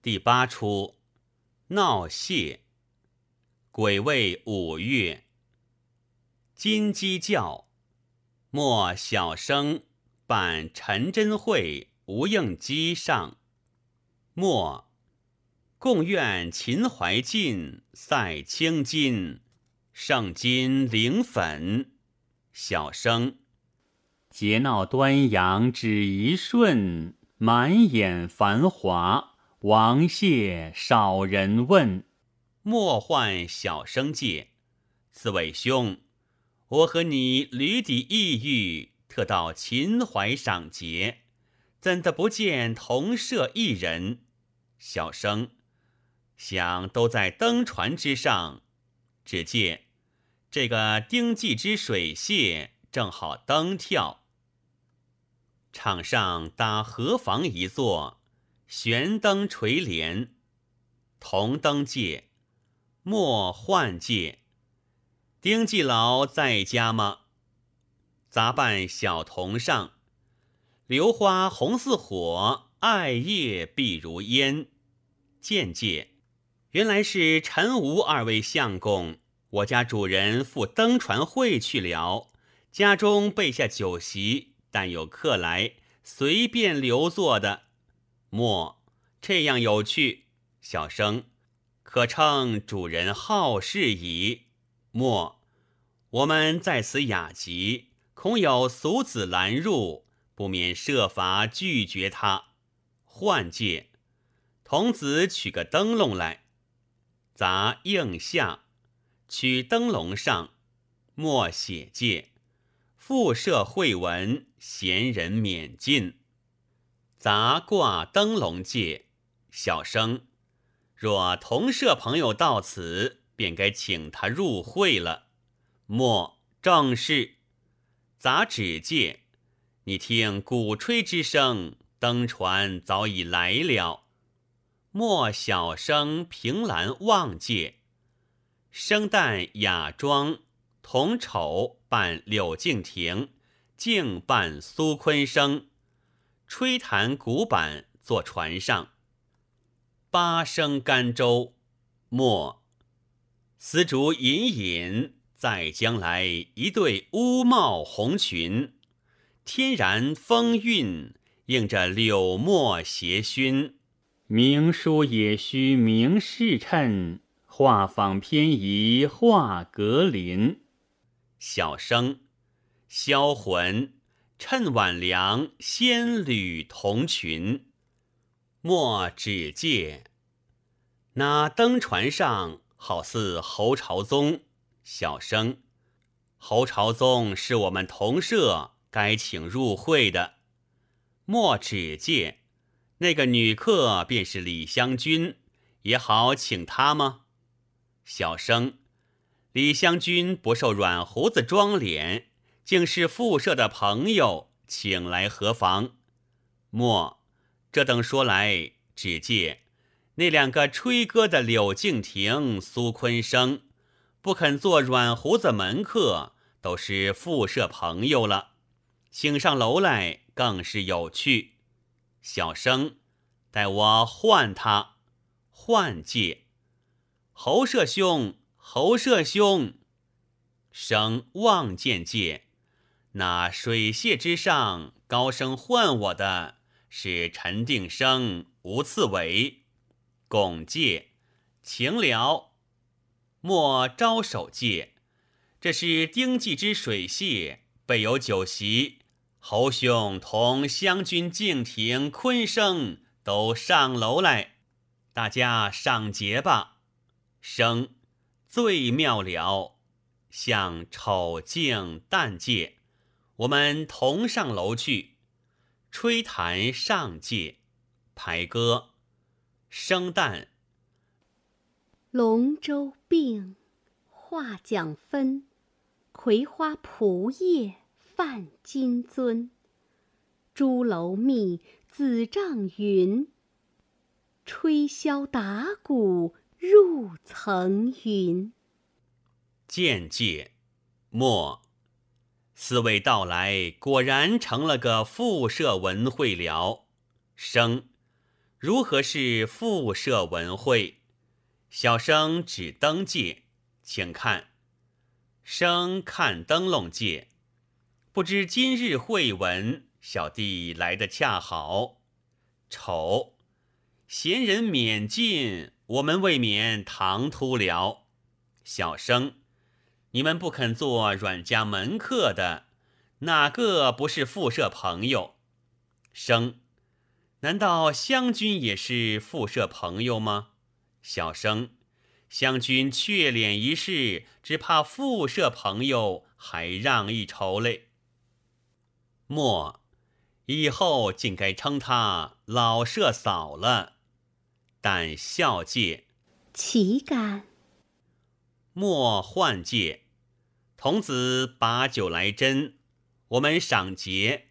第八出，闹谢。癸未五月，金鸡叫。莫小生扮陈真会吴应基上。莫，共愿秦淮尽赛青金，圣金灵粉。小生桀闹端阳只一瞬，满眼繁华。王谢少人问，莫唤小生介。四位兄，我和你屡抵异域，特到秦淮赏节，怎的不见同舍一人？小生想都在登船之上，只见这个丁季之水榭正好登跳，场上搭河房一座。悬灯垂帘，铜灯戒，莫换戒。丁继老在家吗？杂扮小童上，榴花红似火，艾叶碧如烟。见戒，原来是陈吴二位相公。我家主人赴登船会去了，家中备下酒席，但有客来，随便留坐的。莫这样有趣，小生可称主人好事矣。莫我们在此雅集，恐有俗子拦入，不免设法拒绝他。换介，童子取个灯笼来，砸应下，取灯笼上，莫写戒，复设会文，闲人免进。杂挂灯笼界，小生若同舍朋友到此，便该请他入会了。莫正是杂指戒，你听鼓吹之声，登船早已来了。莫小生凭栏望界，生旦雅妆，同丑扮柳敬亭，静扮苏坤生。吹弹古板坐船上，八声甘州，末丝竹隐隐，在将来一对乌帽红裙，天然风韵，映着柳墨斜熏。名书也须名士衬，画舫偏移画格林。小生销魂。趁晚凉，仙侣同群。莫只借那登船上，好似侯朝宗。小生，侯朝宗是我们同舍，该请入会的。莫只借那个女客，便是李香君，也好请她吗？小生，李香君不受软胡子装脸。竟是复社的朋友，请来何妨？莫，这等说来，只借那两个吹歌的柳敬亭、苏坤生，不肯做软胡子门客，都是复社朋友了，请上楼来更是有趣。小生，待我唤他，唤借侯社兄，侯社兄，生望见借。那水榭之上高声唤我的是陈定生、吴次伟、巩介、秦辽，莫招手介。这是丁季之水榭，备有酒席，侯兄同湘君、敬亭、昆生都上楼来，大家赏节吧。生最妙了，向丑敬淡介。我们同上楼去，吹弹上界，排歌，生旦。龙舟并，画桨分，葵花蒲叶泛金樽。朱楼密，紫帐云。吹箫打鼓入层云。见界，莫。四位到来，果然成了个复社文会了。生，如何是复设文会？小生指灯界，请看。生看灯笼界，不知今日会文，小弟来的恰好。丑，闲人免进，我们未免唐突了。小生，你们不肯做阮家门客的，哪个不是复社朋友？生，难道湘君也是复社朋友吗？小生，湘君却脸一事，只怕复社朋友还让一筹嘞。莫，以后竟该称他老社嫂了。但孝戒，岂敢？莫换戒，童子把酒来斟，我们赏节。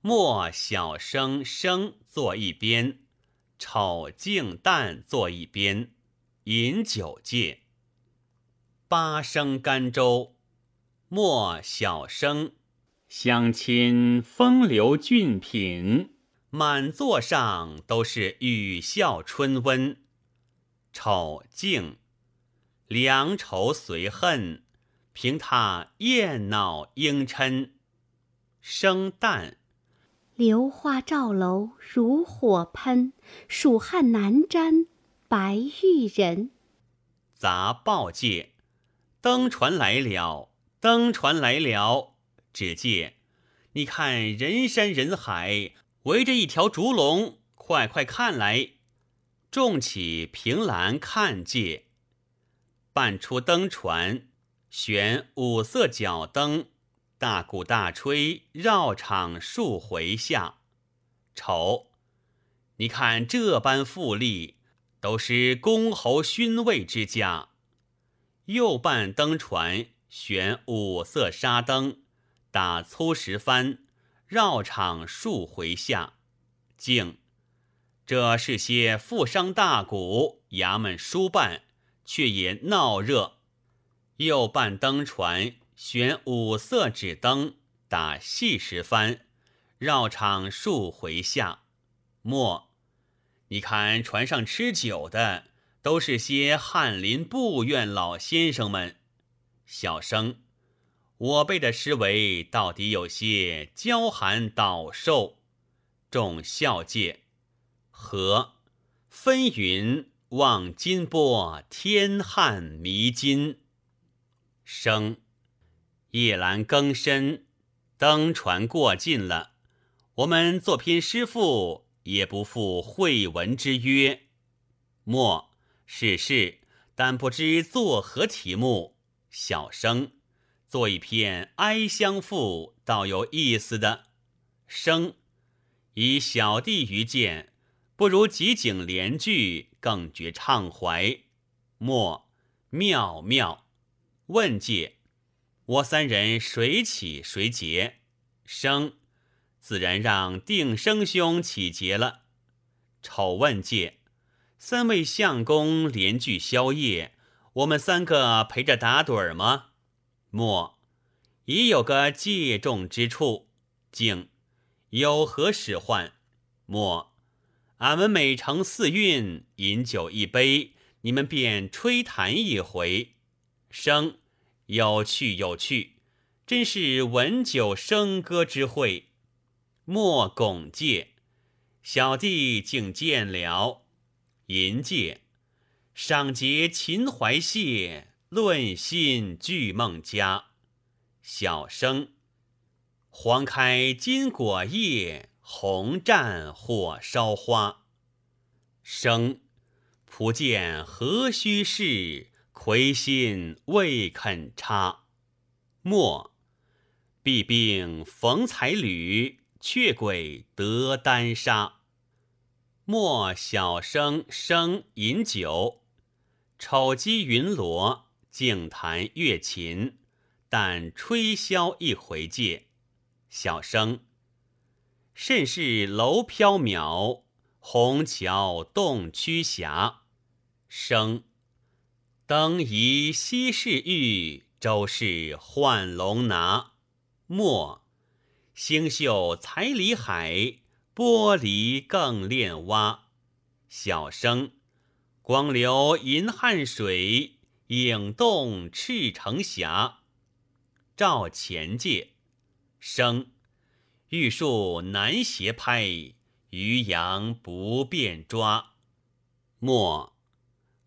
莫小生生坐一边，丑静淡坐一边，饮酒戒。八声甘州，莫小生相亲风流俊品，满座上都是语笑春温。丑静。良愁随恨，凭他艳闹应嗔。生旦，榴花照楼如火喷，蜀汉难沾白玉人。杂报界，登船来了，登船来了。只见，你看人山人海，围着一条竹龙，快快看来，众起凭栏看界。半出灯船，悬五色角灯，大鼓大吹，绕场数回下。瞅，你看这般富丽，都是公侯勋位之家。右半灯船悬五色纱灯，打粗石帆，绕场数回下。敬，这是些富商大贾、衙门书办。却也闹热，又半灯船悬五色纸灯，打细石帆，绕场数回下。末，你看船上吃酒的，都是些翰林部院老先生们。小生，我背的诗为到底有些娇寒倒瘦，众笑介，和分云。望金波天汉迷津，生夜阑更深，登船过尽了。我们作篇诗赋，也不负会文之约。莫是是，但不知作何题目。小生做一篇哀乡赋，倒有意思的。生以小弟愚见。不如集景联句，更觉畅怀。莫妙妙问界，我三人谁起谁结？生自然让定生兄起结了。丑问界，三位相公连聚宵夜，我们三个陪着打盹儿吗？莫已有个借重之处。静有何使唤？莫。俺们每成四韵，饮酒一杯，你们便吹弹一回，生有趣有趣，真是闻酒笙歌之会。莫拱介，小弟竟见了。银介，赏结秦淮谢，论心聚梦家。小生，黄开金果叶。红战火烧花，生仆见何须是？魁心未肯插。末必病逢才侣，却鬼得丹砂。莫小生生饮酒，丑鸡云罗，静弹月琴，但吹箫一回戒。小生。甚是楼缥缈，虹桥洞曲霞。生登移西市玉，周氏换龙拿。末星宿彩里海，玻璃更炼蛙。小生，光流银汉水，影动赤城霞。照前界，生，玉树难斜拍，渔阳不便抓。末，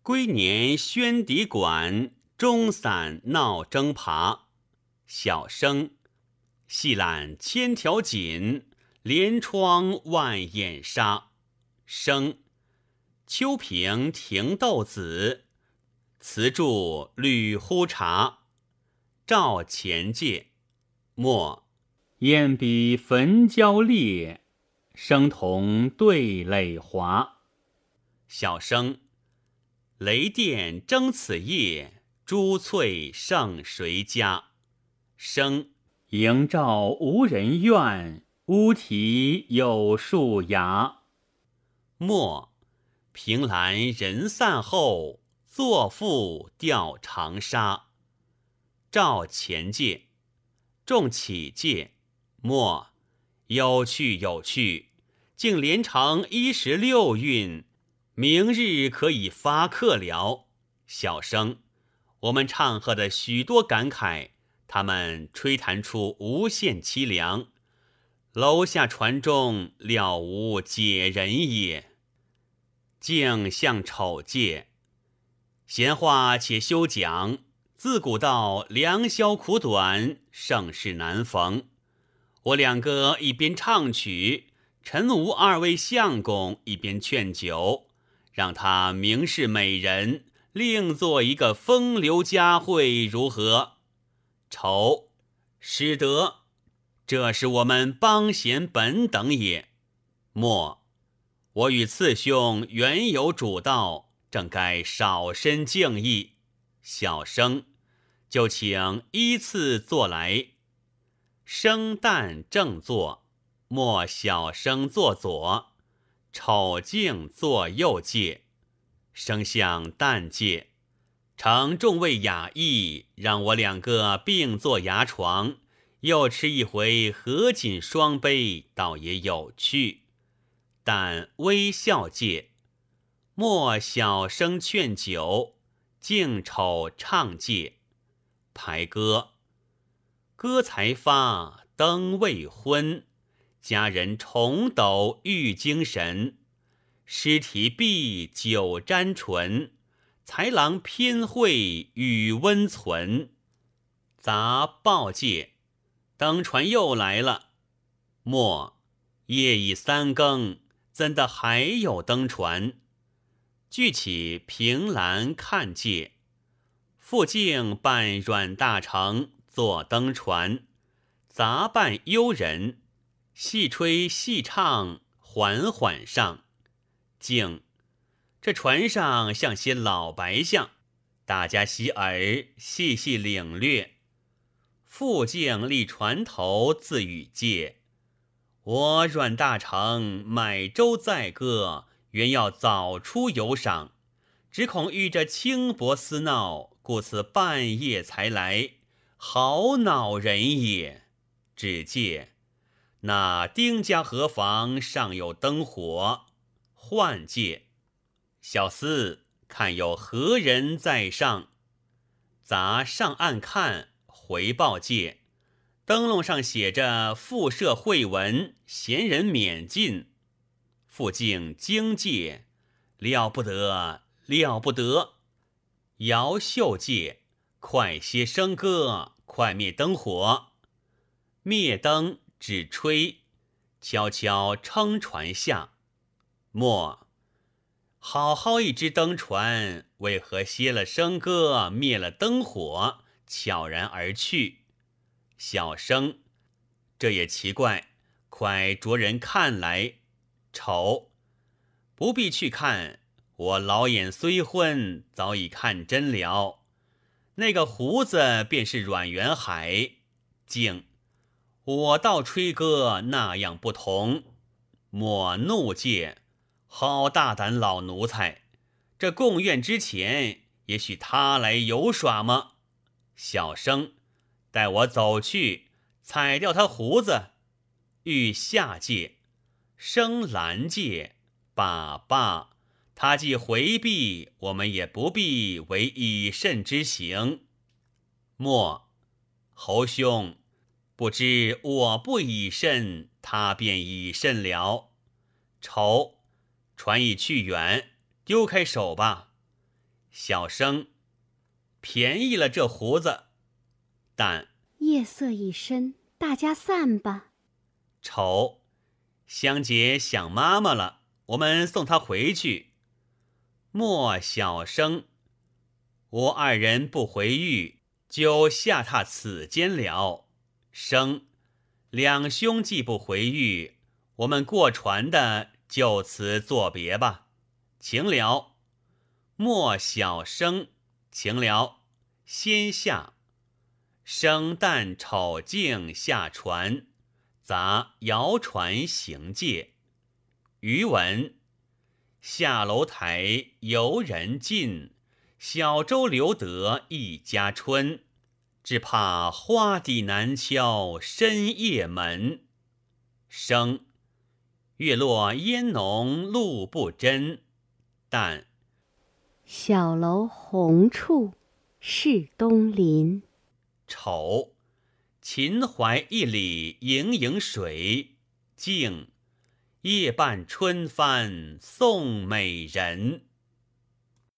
归年宣笛管，中散闹征爬。小生，细揽千条锦，连窗万眼纱。生。秋平停豆子，瓷柱绿乎茶。照前界，末雁比焚焦烈，声同对垒华。小生，雷电争此夜，珠翠胜谁家？生，迎照无人怨，乌啼有树芽。末。凭栏人散后，作赋吊长沙。照前界，众起戒。末有趣有趣，竟连成一十六韵。明日可以发客了。小生，我们唱和的许多感慨，他们吹弹出无限凄凉。楼下船中了无解人也。竟向丑借，闲话且休讲。自古道良宵苦短，盛世难逢。我两个一边唱曲，陈吴二位相公一边劝酒，让他明示美人，另做一个风流佳会，如何？丑，使得，这是我们帮闲本等也。莫。我与次兄原有主道，正该少身敬意。小生就请依次坐来，生旦正坐，莫小生坐左，丑静坐右界，生相旦界。承众位雅意，让我两个并坐牙床，又吃一回合卺双杯，倒也有趣。但微笑界，莫小声劝酒，静丑唱界。排歌，歌才发，灯未昏，佳人重抖欲精神。诗题毕，酒沾唇，才郎偏会与温存。杂报界，登船又来了。莫夜已三更。怎的还有登船？聚起凭栏看界，傅敬扮阮大铖坐登船，杂伴幽人，细吹细唱，缓缓上。静，这船上像些老白象，大家洗耳，细细领略。傅敬立船头自语介。我阮大铖买舟载歌，原要早出游赏，只恐遇着轻薄厮闹，故此半夜才来，好恼人也。只见那丁家河房上有灯火，唤介小厮看有何人在上，杂上岸看，回报介。灯笼上写着“复社会文，闲人免进”。傅敬惊介，了不得，了不得！姚秀介，快些笙歌，快灭灯火。灭灯，只吹，悄悄撑船下。莫，好好一只灯船，为何歇了笙歌，灭了灯火，悄然而去？小生，这也奇怪，快着人看来。丑，不必去看，我老眼虽昏，早已看真了。那个胡子便是阮元海。静，我道吹歌那样不同。莫怒戒，好大胆老奴才！这贡院之前，也许他来游耍吗？小生。待我走去，采掉他胡子，欲下界，生拦界，罢罢。他既回避，我们也不必为以慎之行。莫，侯兄，不知我不以慎，他便以慎了。愁，船已去远，丢开手吧。小生，便宜了这胡子。但夜色已深，大家散吧。丑，香姐想妈妈了，我们送她回去。莫小生，吾二人不回狱，就下榻此间了。生，两兄既不回狱，我们过船的就此作别吧。请了。莫小生，请了。先下。生旦丑净下船，杂摇船行介。余文。下楼台游人尽，小舟留得一家春。只怕花底难敲深夜门。生月落烟浓露不真。但小楼红处是东林。丑秦淮一里盈盈水。静。夜半春帆送美人。